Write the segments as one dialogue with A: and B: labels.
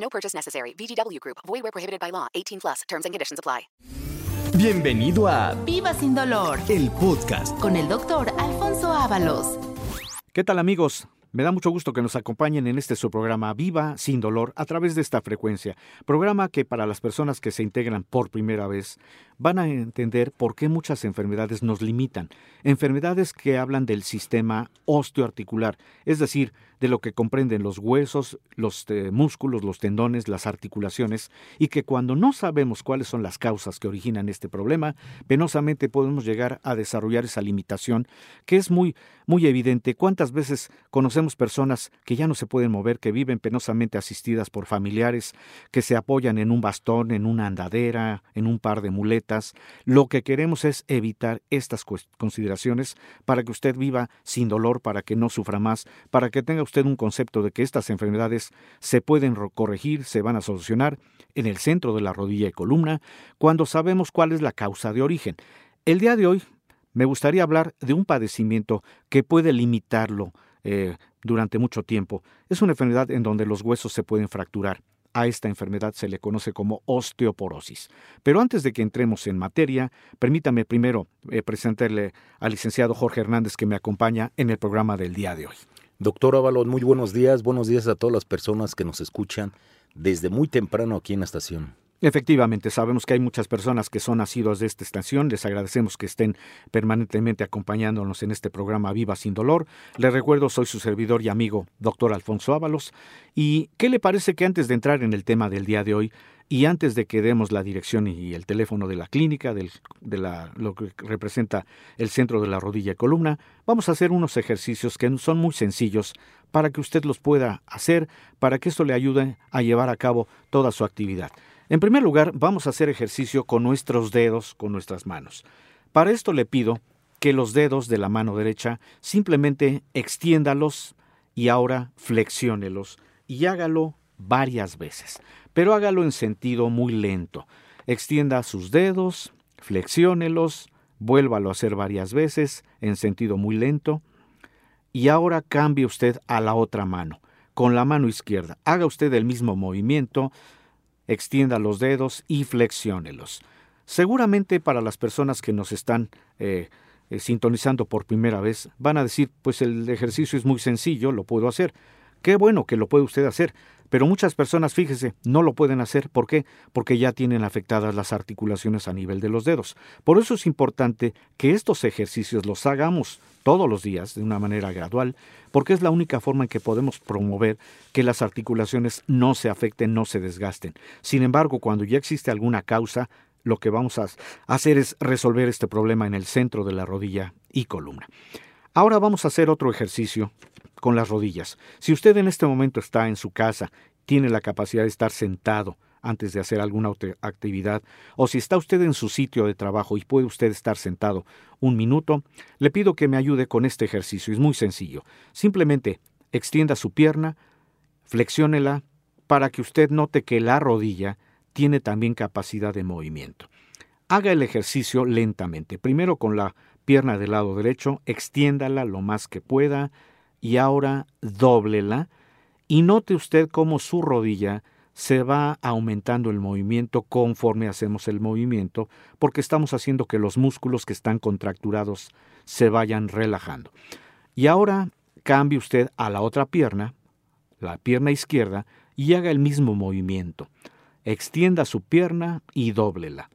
A: No purchase necessary. VGW Group. Void where prohibited by law. 18 plus. Terms and conditions apply.
B: Bienvenido a
C: Viva sin dolor
B: el podcast.
C: con el doctor Alfonso Ábalos.
D: ¿Qué tal amigos? Me da mucho gusto que nos acompañen en este su programa Viva sin dolor a través de esta frecuencia. Programa que para las personas que se integran por primera vez van a entender por qué muchas enfermedades nos limitan. Enfermedades que hablan del sistema osteoarticular, es decir, de lo que comprenden los huesos, los eh, músculos, los tendones, las articulaciones, y que cuando no sabemos cuáles son las causas que originan este problema, penosamente podemos llegar a desarrollar esa limitación que es muy, muy evidente. ¿Cuántas veces conocemos personas que ya no se pueden mover, que viven penosamente asistidas por familiares, que se apoyan en un bastón, en una andadera, en un par de muletas? Lo que queremos es evitar estas consideraciones para que usted viva sin dolor, para que no sufra más, para que tenga usted un concepto de que estas enfermedades se pueden corregir, se van a solucionar en el centro de la rodilla y columna, cuando sabemos cuál es la causa de origen. El día de hoy me gustaría hablar de un padecimiento que puede limitarlo eh, durante mucho tiempo. Es una enfermedad en donde los huesos se pueden fracturar. A esta enfermedad se le conoce como osteoporosis. Pero antes de que entremos en materia, permítame primero eh, presentarle al licenciado Jorge Hernández que me acompaña en el programa del día de hoy.
E: Doctor Ábalos, muy buenos días. Buenos días a todas las personas que nos escuchan desde muy temprano aquí en la estación.
D: Efectivamente, sabemos que hay muchas personas que son asiduas de esta estación. Les agradecemos que estén permanentemente acompañándonos en este programa Viva sin Dolor. Les recuerdo, soy su servidor y amigo, doctor Alfonso Ábalos. ¿Y qué le parece que antes de entrar en el tema del día de hoy y antes de que demos la dirección y el teléfono de la clínica, del- de la, lo que representa el centro de la rodilla y columna, vamos a hacer unos ejercicios que son muy sencillos para que usted los pueda hacer, para que esto le ayude a llevar a cabo toda su actividad. En primer lugar, vamos a hacer ejercicio con nuestros dedos, con nuestras manos. Para esto le pido que los dedos de la mano derecha simplemente extiéndalos y ahora flexiónelos y hágalo varias veces, pero hágalo en sentido muy lento. Extienda sus dedos, flexiónelos, vuélvalo a hacer varias veces en sentido muy lento y ahora cambie usted a la otra mano, con la mano izquierda. Haga usted el mismo movimiento, extienda los dedos y flexiónelos. Seguramente para las personas que nos están eh, eh, sintonizando por primera vez, van a decir, pues el ejercicio es muy sencillo, lo puedo hacer. Qué bueno que lo puede usted hacer, pero muchas personas, fíjese, no lo pueden hacer. ¿Por qué? Porque ya tienen afectadas las articulaciones a nivel de los dedos. Por eso es importante que estos ejercicios los hagamos todos los días de una manera gradual, porque es la única forma en que podemos promover que las articulaciones no se afecten, no se desgasten. Sin embargo, cuando ya existe alguna causa, lo que vamos a hacer es resolver este problema en el centro de la rodilla y columna. Ahora vamos a hacer otro ejercicio con las rodillas. Si usted en este momento está en su casa, tiene la capacidad de estar sentado antes de hacer alguna otra actividad, o si está usted en su sitio de trabajo y puede usted estar sentado un minuto, le pido que me ayude con este ejercicio. Es muy sencillo. Simplemente extienda su pierna, flexiónela para que usted note que la rodilla tiene también capacidad de movimiento. Haga el ejercicio lentamente. Primero con la pierna del lado derecho, extiéndala lo más que pueda y ahora dóblela y note usted cómo su rodilla se va aumentando el movimiento conforme hacemos el movimiento, porque estamos haciendo que los músculos que están contracturados se vayan relajando. Y ahora cambie usted a la otra pierna, la pierna izquierda, y haga el mismo movimiento. Extienda su pierna y dóblela.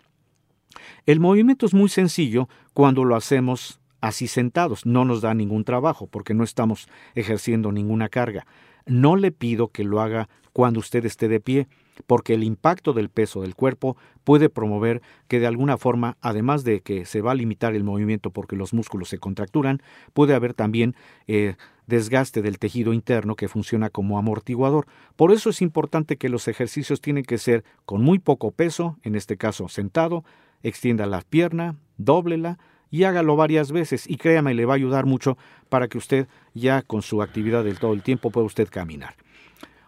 D: El movimiento es muy sencillo cuando lo hacemos así sentados. No nos da ningún trabajo porque no estamos ejerciendo ninguna carga. No le pido que lo haga cuando usted esté de pie, porque el impacto del peso del cuerpo puede promover que de alguna forma, además de que se va a limitar el movimiento porque los músculos se contracturan, puede haber también eh, desgaste del tejido interno que funciona como amortiguador. Por eso es importante que los ejercicios tienen que ser con muy poco peso, en este caso sentado, extienda la pierna, dóblela, y hágalo varias veces y créame, le va a ayudar mucho para que usted ya con su actividad del todo el tiempo pueda usted caminar.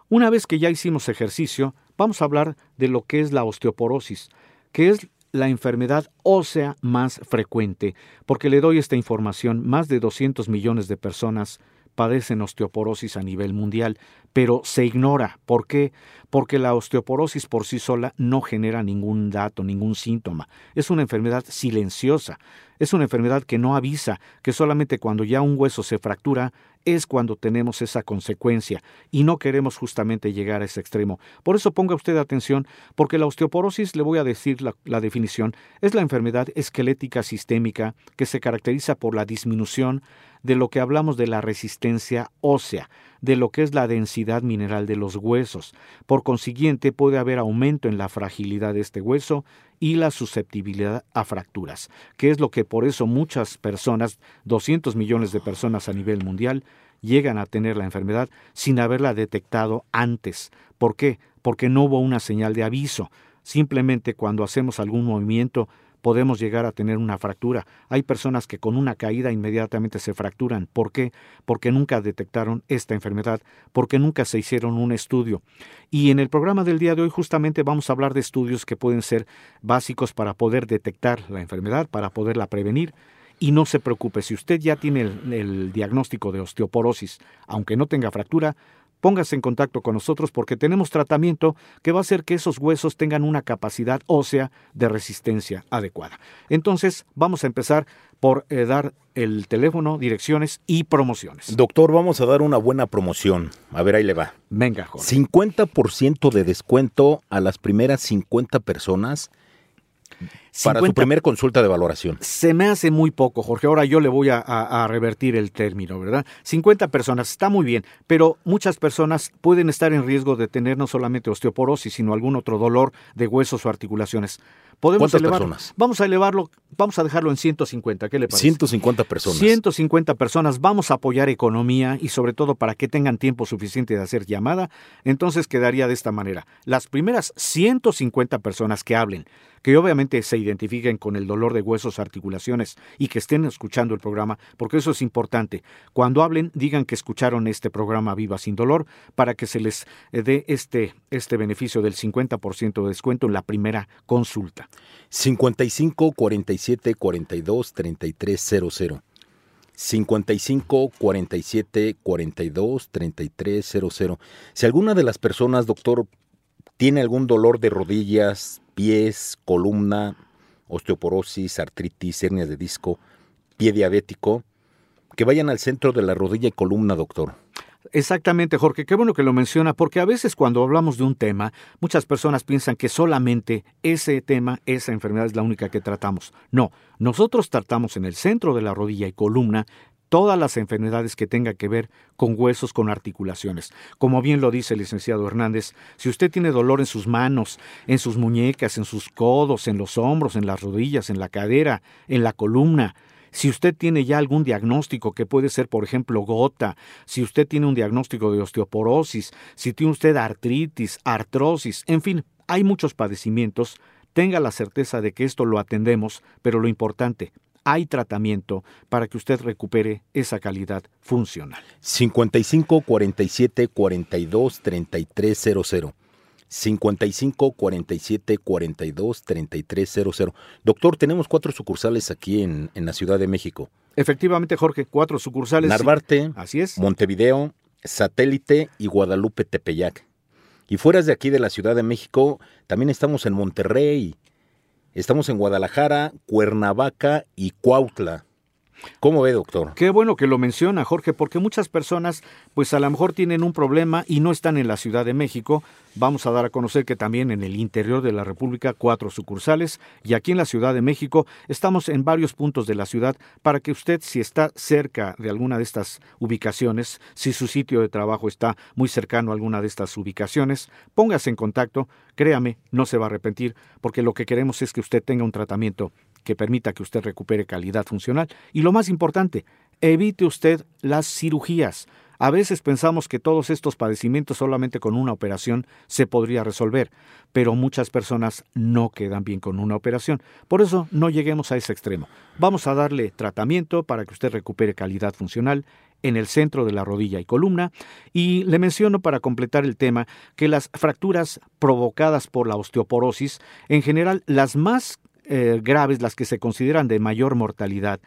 D: Una vez que ya hicimos ejercicio, vamos a hablar de lo que es la osteoporosis, que es la enfermedad ósea más frecuente, porque le doy esta información, más de 200 millones de personas padecen osteoporosis a nivel mundial, pero se ignora. ¿Por qué? Porque la osteoporosis por sí sola no genera ningún dato, ningún síntoma. Es una enfermedad silenciosa. Es una enfermedad que no avisa, que solamente cuando ya un hueso se fractura es cuando tenemos esa consecuencia y no queremos justamente llegar a ese extremo. Por eso ponga usted atención, porque la osteoporosis, le voy a decir la, la definición, es la enfermedad esquelética sistémica que se caracteriza por la disminución de lo que hablamos de la resistencia ósea, de lo que es la densidad mineral de los huesos. Por consiguiente, puede haber aumento en la fragilidad de este hueso y la susceptibilidad a fracturas, que es lo que por eso muchas personas, 200 millones de personas a nivel mundial, llegan a tener la enfermedad sin haberla detectado antes. ¿Por qué? Porque no hubo una señal de aviso. Simplemente cuando hacemos algún movimiento podemos llegar a tener una fractura. Hay personas que con una caída inmediatamente se fracturan. ¿Por qué? Porque nunca detectaron esta enfermedad, porque nunca se hicieron un estudio. Y en el programa del día de hoy justamente vamos a hablar de estudios que pueden ser básicos para poder detectar la enfermedad, para poderla prevenir. Y no se preocupe, si usted ya tiene el, el, diagnóstico de osteoporosis, aunque no tenga fractura, póngase en contacto con nosotros porque tenemos tratamiento que va a hacer que esos huesos tengan una capacidad ósea de resistencia adecuada. Entonces, vamos a empezar por eh, dar el teléfono, direcciones y promociones.
E: Doctor, vamos a dar una buena promoción. A ver, ahí le va.
D: Venga, Jorge.
E: 50% de descuento a las primeras 50 personas para 50, su primer consulta de valoración.
D: Se me hace muy poco, Jorge. Ahora yo le voy a, a, a, revertir el término, ¿verdad? 50 personas, está muy bien, pero muchas personas pueden estar en riesgo de tener no solamente osteoporosis, sino algún otro dolor de huesos o articulaciones. Podemos
E: ¿Cuántas
D: elevar,
E: personas?
D: Vamos a elevarlo, vamos a dejarlo en 150, ¿qué le parece?
E: 150 personas.
D: 150 personas, vamos a apoyar economía y sobre todo para que tengan tiempo suficiente de hacer llamada, entonces quedaría de esta manera. Las primeras 150 personas que hablen, que obviamente se identifiquen con el dolor de huesos, articulaciones y que estén escuchando el programa, porque eso es importante. Cuando hablen, digan que escucharon este programa Viva sin Dolor para que se les dé este, este beneficio del 50% de descuento en la primera consulta.
E: 55 47 42 33 00. 55 47 42 33 00. Si alguna de las personas, doctor, tiene algún dolor de rodillas, pies, columna, osteoporosis, artritis, hernias de disco, pie diabético, que vayan al centro de la rodilla y columna, doctor.
D: Exactamente, Jorge, qué bueno que lo menciona, porque a veces cuando hablamos de un tema, muchas personas piensan que solamente ese tema, esa enfermedad es la única que tratamos. No, nosotros tratamos en el centro de la rodilla y columna todas las enfermedades que tengan que ver con huesos, con articulaciones. Como bien lo dice el licenciado Hernández, si usted tiene dolor en sus manos, en sus muñecas, en sus codos, en los hombros, en las rodillas, en la cadera, en la columna, si usted tiene ya algún diagnóstico que puede ser, por ejemplo, gota, si usted tiene un diagnóstico de osteoporosis, si tiene usted artritis, artrosis, en fin, hay muchos padecimientos, tenga la certeza de que esto lo atendemos, pero lo importante, hay tratamiento para que usted recupere esa calidad funcional.
E: 55 47 42 33 00. 55 47 42 33 00. Doctor, tenemos cuatro sucursales aquí en, en, la Ciudad de México.
D: Efectivamente, Jorge, cuatro sucursales.
E: Narvarte,
D: así es.
E: Montevideo, Satélite y Guadalupe Tepeyac. Y fuera de aquí de la Ciudad de México, también estamos en Monterrey, estamos en Guadalajara, Cuernavaca y Cuautla. ¿Cómo ve, doctor?
D: Qué bueno que lo menciona, Jorge, porque muchas personas, pues a lo mejor tienen un problema y no están en la Ciudad de México. Vamos a dar a conocer que también en el interior de la República cuatro sucursales y aquí en la Ciudad de México estamos en varios puntos de la ciudad para que usted, si está cerca de alguna de estas ubicaciones, si su sitio de trabajo está muy cercano a alguna de estas ubicaciones, póngase en contacto. Créame, no se va a arrepentir, porque lo que queremos es que usted tenga un tratamiento que permita que usted recupere calidad funcional. Y lo más importante, evite usted las cirugías. A veces pensamos que todos estos padecimientos solamente con una operación se podría resolver, pero muchas personas no quedan bien con una operación. Por eso no lleguemos a ese extremo. Vamos a darle tratamiento para que usted recupere calidad funcional en el centro de la rodilla y columna. Y le menciono para completar el tema que las fracturas provocadas por la osteoporosis, en general las más eh, graves, las que se consideran de mayor mortalidad,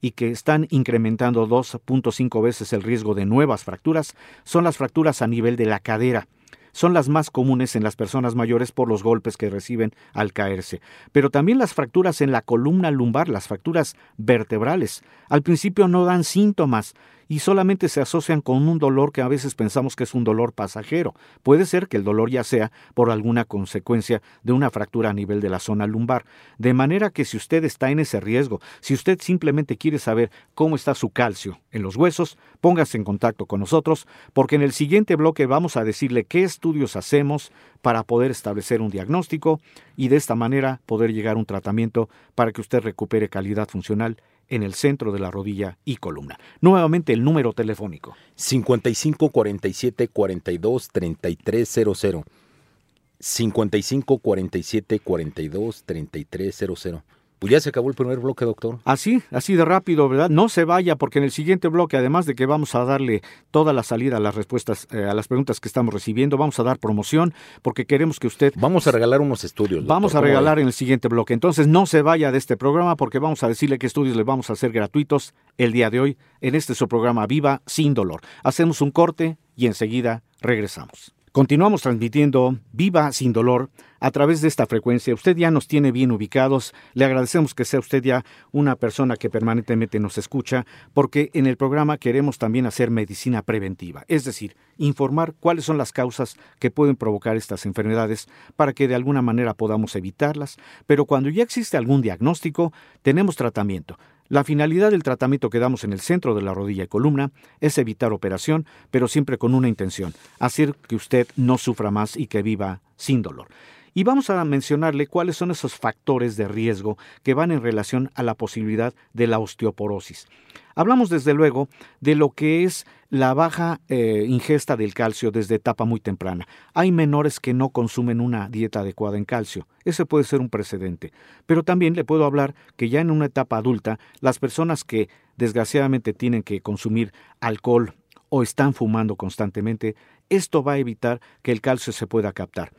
D: y que están incrementando 2.5 veces el riesgo de nuevas fracturas son las fracturas a nivel de la cadera. Son las más comunes en las personas mayores por los golpes que reciben al caerse, pero también las fracturas en la columna lumbar, las fracturas vertebrales. Al principio no dan síntomas, y solamente se asocian con un dolor que a veces pensamos que es un dolor pasajero. Puede ser que el dolor ya sea por alguna consecuencia de una fractura a nivel de la zona lumbar. De manera que si usted está en ese riesgo, si usted simplemente quiere saber cómo está su calcio en los huesos, póngase en contacto con nosotros, porque en el siguiente bloque vamos a decirle qué estudios hacemos para poder establecer un diagnóstico y de esta manera poder llegar a un tratamiento para que usted recupere calidad funcional en el centro de la rodilla y columna. Nuevamente el número telefónico.
E: 55 47 42 3300. 55 47 42 3300. Pues ya se acabó el primer bloque, doctor.
D: Así, así de rápido, ¿verdad? No se vaya, porque en el siguiente bloque, además de que vamos a darle toda la salida a las respuestas, eh, a las preguntas que estamos recibiendo, vamos a dar promoción, porque queremos que usted.
E: Vamos a regalar unos estudios. doctor.
D: Vamos a
E: ¿Cómo
D: regalar en el siguiente bloque. Entonces, no se vaya de este programa, porque vamos a decirle qué estudios le vamos a hacer gratuitos el día de hoy en este su programa Viva sin dolor. Hacemos un corte y enseguida regresamos. Continuamos transmitiendo Viva sin dolor a través de esta frecuencia. Usted ya nos tiene bien ubicados. Le agradecemos que sea usted ya una persona que permanentemente nos escucha, porque en el programa queremos también hacer medicina preventiva, es decir, informar cuáles son las causas que pueden provocar estas enfermedades para que de alguna manera podamos evitarlas. Pero cuando ya existe algún diagnóstico, tenemos tratamiento. La finalidad del tratamiento que damos en el centro de la rodilla y columna es evitar operación, pero siempre con una intención, hacer que usted no sufra más y que viva sin dolor. Y vamos a mencionarle cuáles son esos factores de riesgo que van en relación a la posibilidad de la osteoporosis. Hablamos desde luego de lo que es la baja eh, ingesta del calcio desde etapa muy temprana. Hay menores que no consumen una dieta adecuada en calcio. Ese puede ser un precedente. Pero también le puedo hablar que ya en una etapa adulta, las personas que desgraciadamente tienen que consumir alcohol o están fumando constantemente, esto va a evitar que el calcio se pueda captar.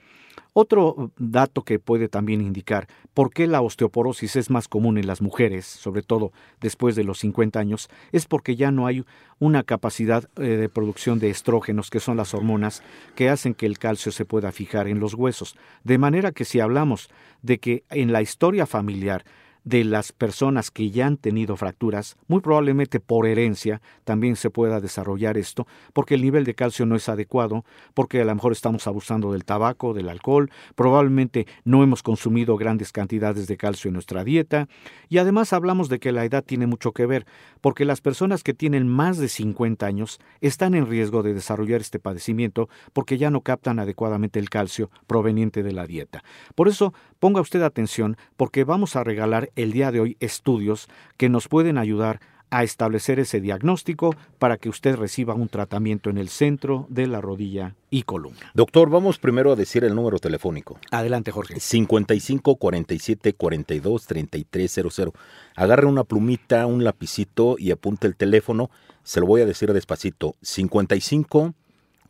D: Otro dato que puede también indicar por qué la osteoporosis es más común en las mujeres, sobre todo después de los 50 años, es porque ya no hay una capacidad eh, de producción de estrógenos, que son las hormonas que hacen que el calcio se pueda fijar en los huesos. De manera que si hablamos de que en la historia familiar de las personas que ya han tenido fracturas, muy probablemente por herencia también se pueda desarrollar esto, porque el nivel de calcio no es adecuado, porque a lo mejor estamos abusando del tabaco, del alcohol, probablemente no hemos consumido grandes cantidades de calcio en nuestra dieta, y además hablamos de que la edad tiene mucho que ver, porque las personas que tienen más de 50 años están en riesgo de desarrollar este padecimiento porque ya no captan adecuadamente el calcio proveniente de la dieta. Por eso, ponga usted atención, porque vamos a regalar el día de hoy estudios que nos pueden ayudar a establecer ese diagnóstico para que usted reciba un tratamiento en el centro de la rodilla y columna.
E: Doctor, vamos primero a decir el número telefónico.
D: Adelante, Jorge.
E: 55 47 42 3300. Agarre una plumita, un lapicito y apunte el teléfono. Se lo voy a decir despacito. 55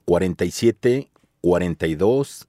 E: 47 42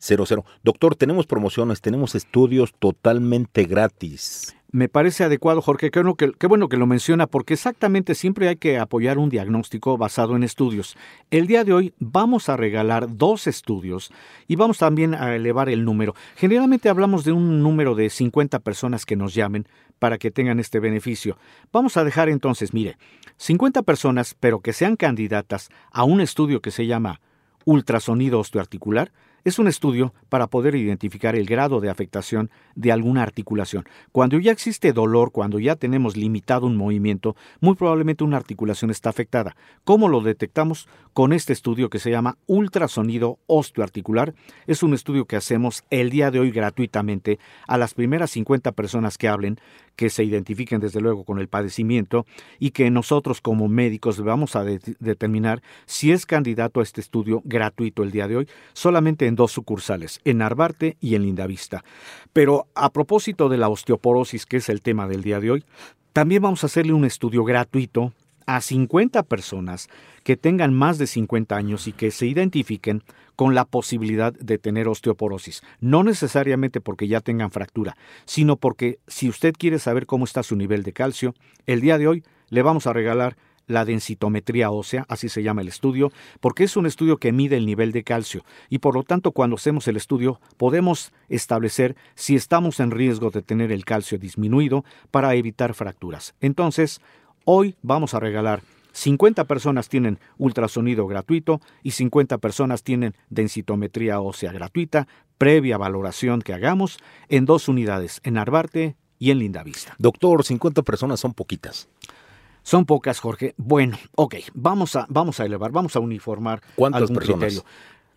E: 3300. Doctor, tenemos promociones, tenemos estudios totalmente gratis.
D: Me parece adecuado, Jorge. Qué bueno, que, bueno que lo menciona, porque exactamente siempre hay que apoyar un diagnóstico basado en estudios. El día de hoy vamos a regalar dos estudios y vamos también a elevar el número. Generalmente hablamos de un número de 50 personas que nos llamen para que tengan este beneficio. Vamos a dejar entonces, mire, 50 personas, pero que sean candidatas a un estudio que se llama ultrasonido osteoarticular es un estudio para poder identificar el grado de afectación de alguna articulación. Cuando ya existe dolor, cuando ya tenemos limitado un movimiento, muy probablemente una articulación está afectada. ¿Cómo lo detectamos? Con este estudio que se llama ultrasonido osteoarticular. Es un estudio que hacemos el día de hoy gratuitamente a las primeras 50 personas que hablen, que se identifiquen desde luego con el padecimiento y que nosotros como médicos vamos a determinar si es candidato a este estudio gratuito el día de hoy. Solamente en dos sucursales, en Narvarte y en Lindavista. Pero a propósito de la osteoporosis, que es el tema del día de hoy, también vamos a hacerle un estudio gratuito a 50 personas que tengan más de 50 años y que se identifiquen con la posibilidad de tener osteoporosis. No necesariamente porque ya tengan fractura, sino porque si usted quiere saber cómo está su nivel de calcio, el día de hoy le vamos a regalar la densitometría ósea, así se llama el estudio, porque es un estudio que mide el nivel de calcio y por lo tanto cuando hacemos el estudio podemos establecer si estamos en riesgo de tener el calcio disminuido para evitar fracturas. Entonces, hoy vamos a regalar 50 personas tienen ultrasonido gratuito y 50 personas tienen densitometría ósea gratuita, previa valoración que hagamos en dos unidades, en Arbarte y en Lindavista.
E: Doctor, 50 personas son poquitas.
D: Son pocas, Jorge. Bueno, ok, vamos a, vamos a elevar, vamos a uniformar
E: ¿Cuántas
D: algún
E: personas?
D: criterio.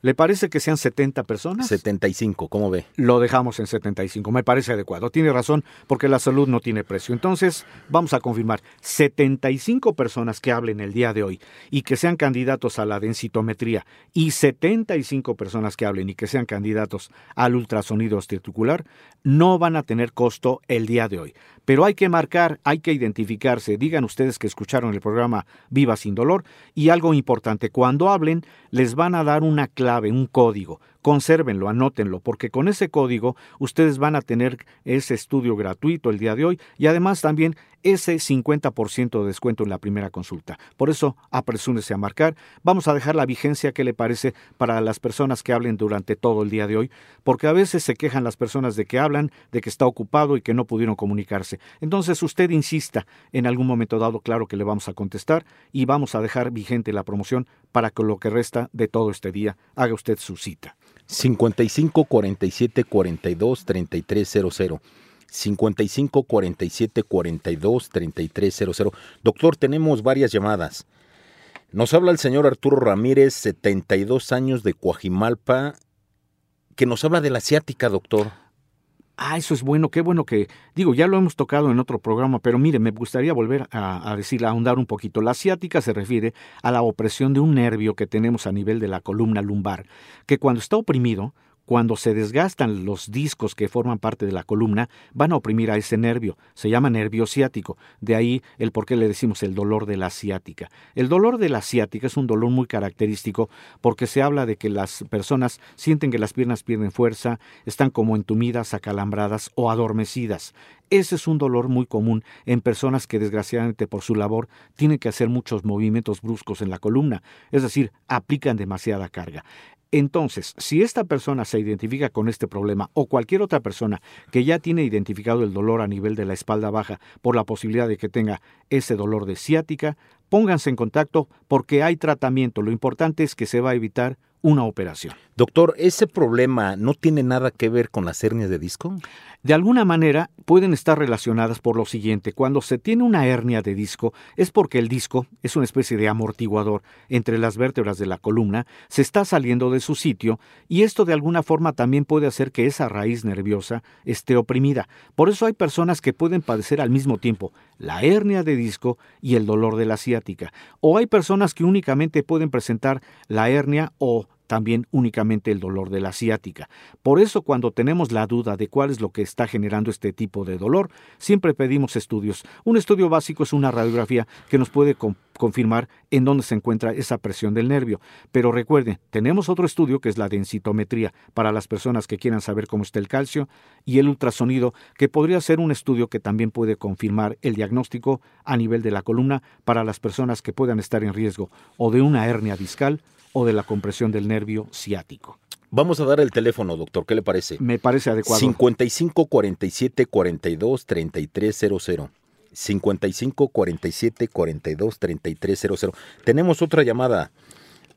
D: ¿Le parece que sean 70 personas?
E: 75, ¿cómo ve?
D: Lo dejamos en 75, me parece adecuado. Tiene razón, porque la salud no tiene precio. Entonces, vamos a confirmar, 75 personas que hablen el día de hoy y que sean candidatos a la densitometría y 75 personas que hablen y que sean candidatos al ultrasonido osteoarticular no van a tener costo el día de hoy. Pero hay que marcar, hay que identificarse. Digan ustedes que escucharon el programa Viva sin dolor y algo importante, cuando hablen les van a dar una clave, un código. Consérvenlo, anótenlo, porque con ese código ustedes van a tener ese estudio gratuito el día de hoy y además también ese 50% de descuento en la primera consulta. Por eso, apresúrese a marcar. Vamos a dejar la vigencia que le parece para las personas que hablen durante todo el día de hoy, porque a veces se quejan las personas de que hablan, de que está ocupado y que no pudieron comunicarse. Entonces, usted insista en algún momento dado, claro que le vamos a contestar y vamos a dejar vigente la promoción para que lo que resta de todo este día haga usted su cita.
E: 55 47 42 3300. 55 47 42 3300. Doctor, tenemos varias llamadas. Nos habla el señor Arturo Ramírez, 72 años de Coajimalpa, que nos habla de la asiática, doctor.
D: Ah, eso es bueno, qué bueno que, digo, ya lo hemos tocado en otro programa, pero mire, me gustaría volver a, decir, a ahondar un poquito. La asiática se refiere a la opresión de un nervio que tenemos a nivel de la columna lumbar, que cuando está oprimido, cuando se desgastan los discos que forman parte de la columna, van a oprimir a ese nervio. Se llama nervio ciático. De ahí el por qué le decimos el dolor de la ciática. El dolor de la ciática es un dolor muy característico porque se habla de que las personas sienten que las piernas pierden fuerza, están como entumidas, acalambradas o adormecidas. Ese es un dolor muy común en personas que desgraciadamente por su labor tienen que hacer muchos movimientos bruscos en la columna, es decir, aplican demasiada carga. Entonces, si esta persona se identifica con este problema o cualquier otra persona que ya tiene identificado el dolor a nivel de la espalda baja por la posibilidad de que tenga ese dolor de ciática, pónganse en contacto porque hay tratamiento. Lo importante es que se va a evitar una operación.
E: Doctor, ¿ese problema no tiene nada que ver con las hernias de disco?
D: De alguna manera pueden estar relacionadas por lo siguiente. Cuando se tiene una hernia de disco es porque el disco es una especie de amortiguador entre las vértebras de la columna, se está saliendo de su sitio y esto de alguna forma también puede hacer que esa raíz nerviosa esté oprimida. Por eso hay personas que pueden padecer al mismo tiempo la hernia de disco y el dolor de la ciática. O hay personas que únicamente pueden presentar la hernia o también únicamente el dolor de la ciática. Por eso cuando tenemos la duda de cuál es lo que está generando este tipo de dolor, siempre pedimos estudios. Un estudio básico es una radiografía que nos puede confirmar en dónde se encuentra esa presión del nervio. Pero recuerden, tenemos otro estudio que es la densitometría para las personas que quieran saber cómo está el calcio y el ultrasonido, que podría ser un estudio que también puede confirmar el diagnóstico a nivel de la columna para las personas que puedan estar en riesgo o de una hernia discal o de la compresión del nervio ciático.
E: Vamos a dar el teléfono, doctor. ¿Qué le parece?
D: Me parece adecuado.
E: 55 47 42 3300. 55 47 42 3300. Tenemos otra llamada.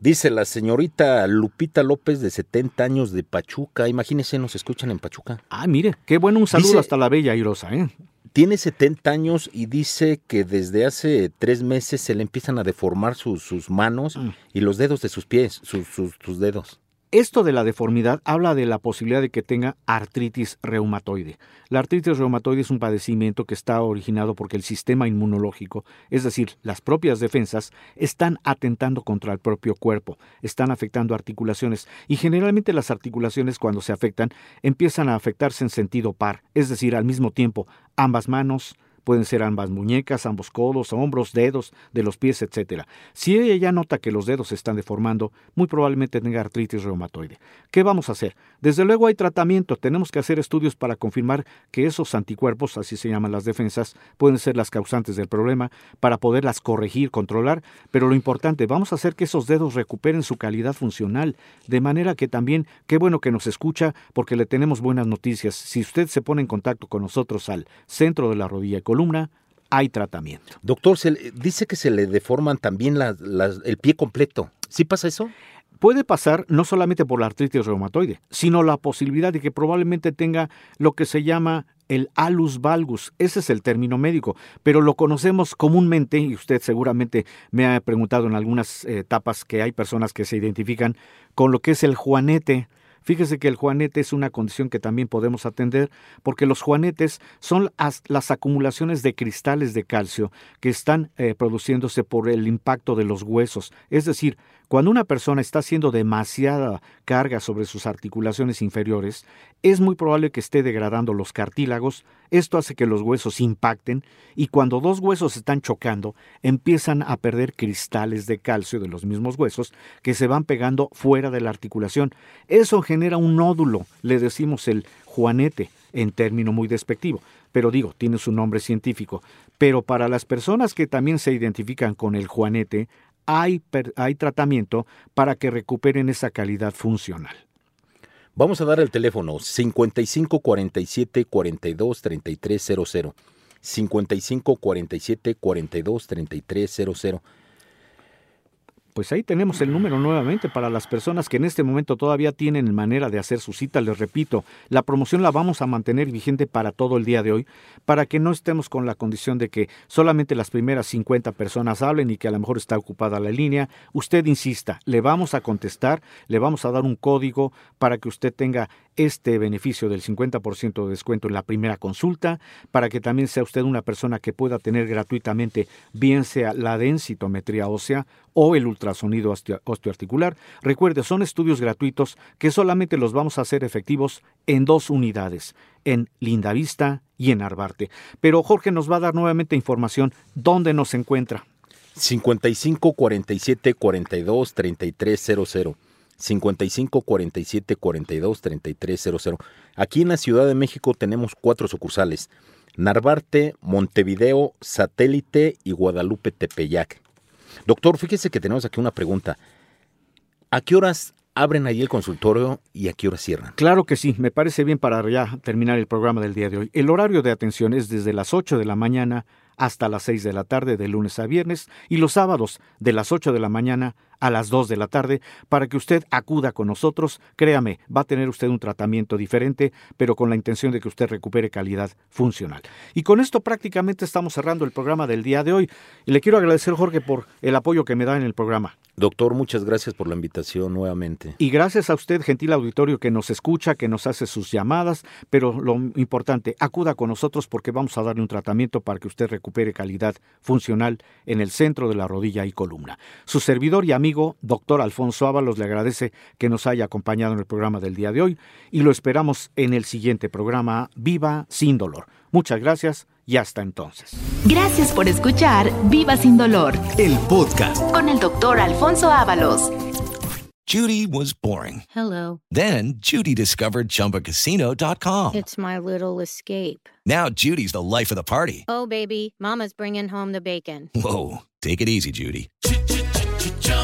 E: Dice la señorita Lupita López de 70 años de Pachuca. Imagínense, nos escuchan en Pachuca.
D: Ah, mire, qué bueno, un saludo hasta la bella Irosa, ¿eh?
E: Tiene 70 años y dice que desde hace tres meses se le empiezan a deformar sus, manos mm. y los dedos de sus pies, sus, sus dedos.
D: Esto de la deformidad habla de la posibilidad de que tenga artritis reumatoide. La artritis reumatoide es un padecimiento que está originado porque el sistema inmunológico, es decir, las propias defensas, están atentando contra el propio cuerpo, están afectando articulaciones y generalmente las articulaciones cuando se afectan empiezan a afectarse en sentido par, es decir, al mismo tiempo ambas manos, Pueden ser ambas muñecas, ambos codos, hombros, dedos de los pies, etc. Si ella ya nota que los dedos se están deformando, muy probablemente tenga artritis reumatoide. ¿Qué vamos a hacer? Desde luego hay tratamiento, tenemos que hacer estudios para confirmar que esos anticuerpos, así se llaman las defensas, pueden ser las causantes del problema, para poderlas corregir, controlar, pero lo importante, vamos a hacer que esos dedos recuperen su calidad funcional, de manera que también, qué bueno que nos escucha, porque le tenemos buenas noticias. Si usted se pone en contacto con nosotros al centro de la rodilla columna, hay tratamiento.
E: Doctor, se dice que se le deforman también el pie completo. ¿Sí pasa eso?
D: Puede pasar no solamente por la artritis reumatoide, sino la posibilidad de que probablemente tenga lo que se llama el alus valgus. Ese es el término médico, pero lo conocemos comúnmente, y usted seguramente me ha preguntado en algunas etapas que hay personas que se identifican con lo que es el juanete Fíjese que el juanete es una condición que también podemos atender porque los juanetes son las acumulaciones de cristales de calcio que están eh, produciéndose por el impacto de los huesos. Es decir, cuando una persona está haciendo demasiada carga sobre sus articulaciones inferiores, es muy probable que esté degradando los cartílagos, esto hace que los huesos impacten y cuando dos huesos están chocando, empiezan a perder cristales de calcio de los mismos huesos que se van pegando fuera de la articulación. Eso genera un nódulo, le decimos el juanete en término muy despectivo, pero digo, tiene su nombre científico. Pero para las personas que también se identifican con el juanete, hay, hay tratamiento para que recuperen esa calidad funcional.
E: Vamos a dar el teléfono 55 47 42 33 00. 55 47 42 33 00
D: pues ahí tenemos el número nuevamente para las personas que en este momento todavía tienen manera de hacer su cita. Les repito, la promoción la vamos a mantener vigente para todo el día de hoy, para que no estemos con la condición de que solamente las primeras 50 personas hablen y que a lo mejor está ocupada la línea. Usted insista, le vamos a contestar, le vamos a dar un código para que usted tenga este beneficio del 50% de descuento en la primera consulta, para que también sea usted una persona que pueda tener gratuitamente bien sea la densitometría ósea o el ultrasonido osteoarticular. Recuerde, son estudios gratuitos que solamente los vamos a hacer efectivos en dos unidades, en Lindavista y en Arbarte. Pero Jorge nos va a dar nuevamente información dónde nos encuentra.
E: 55 47 42 33 00. 55 47 42 33 00. Aquí en la Ciudad de México tenemos cuatro sucursales: Narvarte, Montevideo, Satélite y Guadalupe Tepeyac. Doctor, fíjese que tenemos aquí una pregunta. ¿A qué horas abren ahí el consultorio y a qué horas cierran?
D: Claro que sí, me parece bien para ya terminar el programa del día de hoy. El horario de atención es desde las 8 de la mañana hasta las 6 de la tarde de lunes a viernes y los sábados de las 8 de la mañana a las 2 de la tarde para que usted acuda con nosotros. Créame, va a tener usted un tratamiento diferente, pero con la intención de que usted recupere calidad funcional. Y con esto prácticamente estamos cerrando el programa del día de hoy. Y le quiero agradecer, Jorge, por el apoyo que me da en el programa.
E: Doctor, muchas gracias por la invitación nuevamente.
D: Y gracias a usted, gentil auditorio, que nos escucha, que nos hace sus llamadas, pero lo importante, acuda con nosotros porque vamos a darle un tratamiento para que usted recupere calidad funcional en el centro de la rodilla y columna. Su servidor y amigo amigo doctor Alfonso Ábalos le agradece que nos haya acompañado en el programa del día de hoy y lo esperamos en el siguiente programa Viva sin dolor. Muchas gracias y hasta entonces.
C: Gracias por escuchar Viva sin dolor
B: El podcast.
C: con el doctor Alfonso Ábalos.
F: Judy was boring.
G: Hello.
F: Then Judy discovered ChumbaCasino.com.
G: It's my little escape.
F: Now Judy's the life of the party.
G: Oh, baby, Mama's bringing home the bacon.
F: Whoa, take it easy, Judy.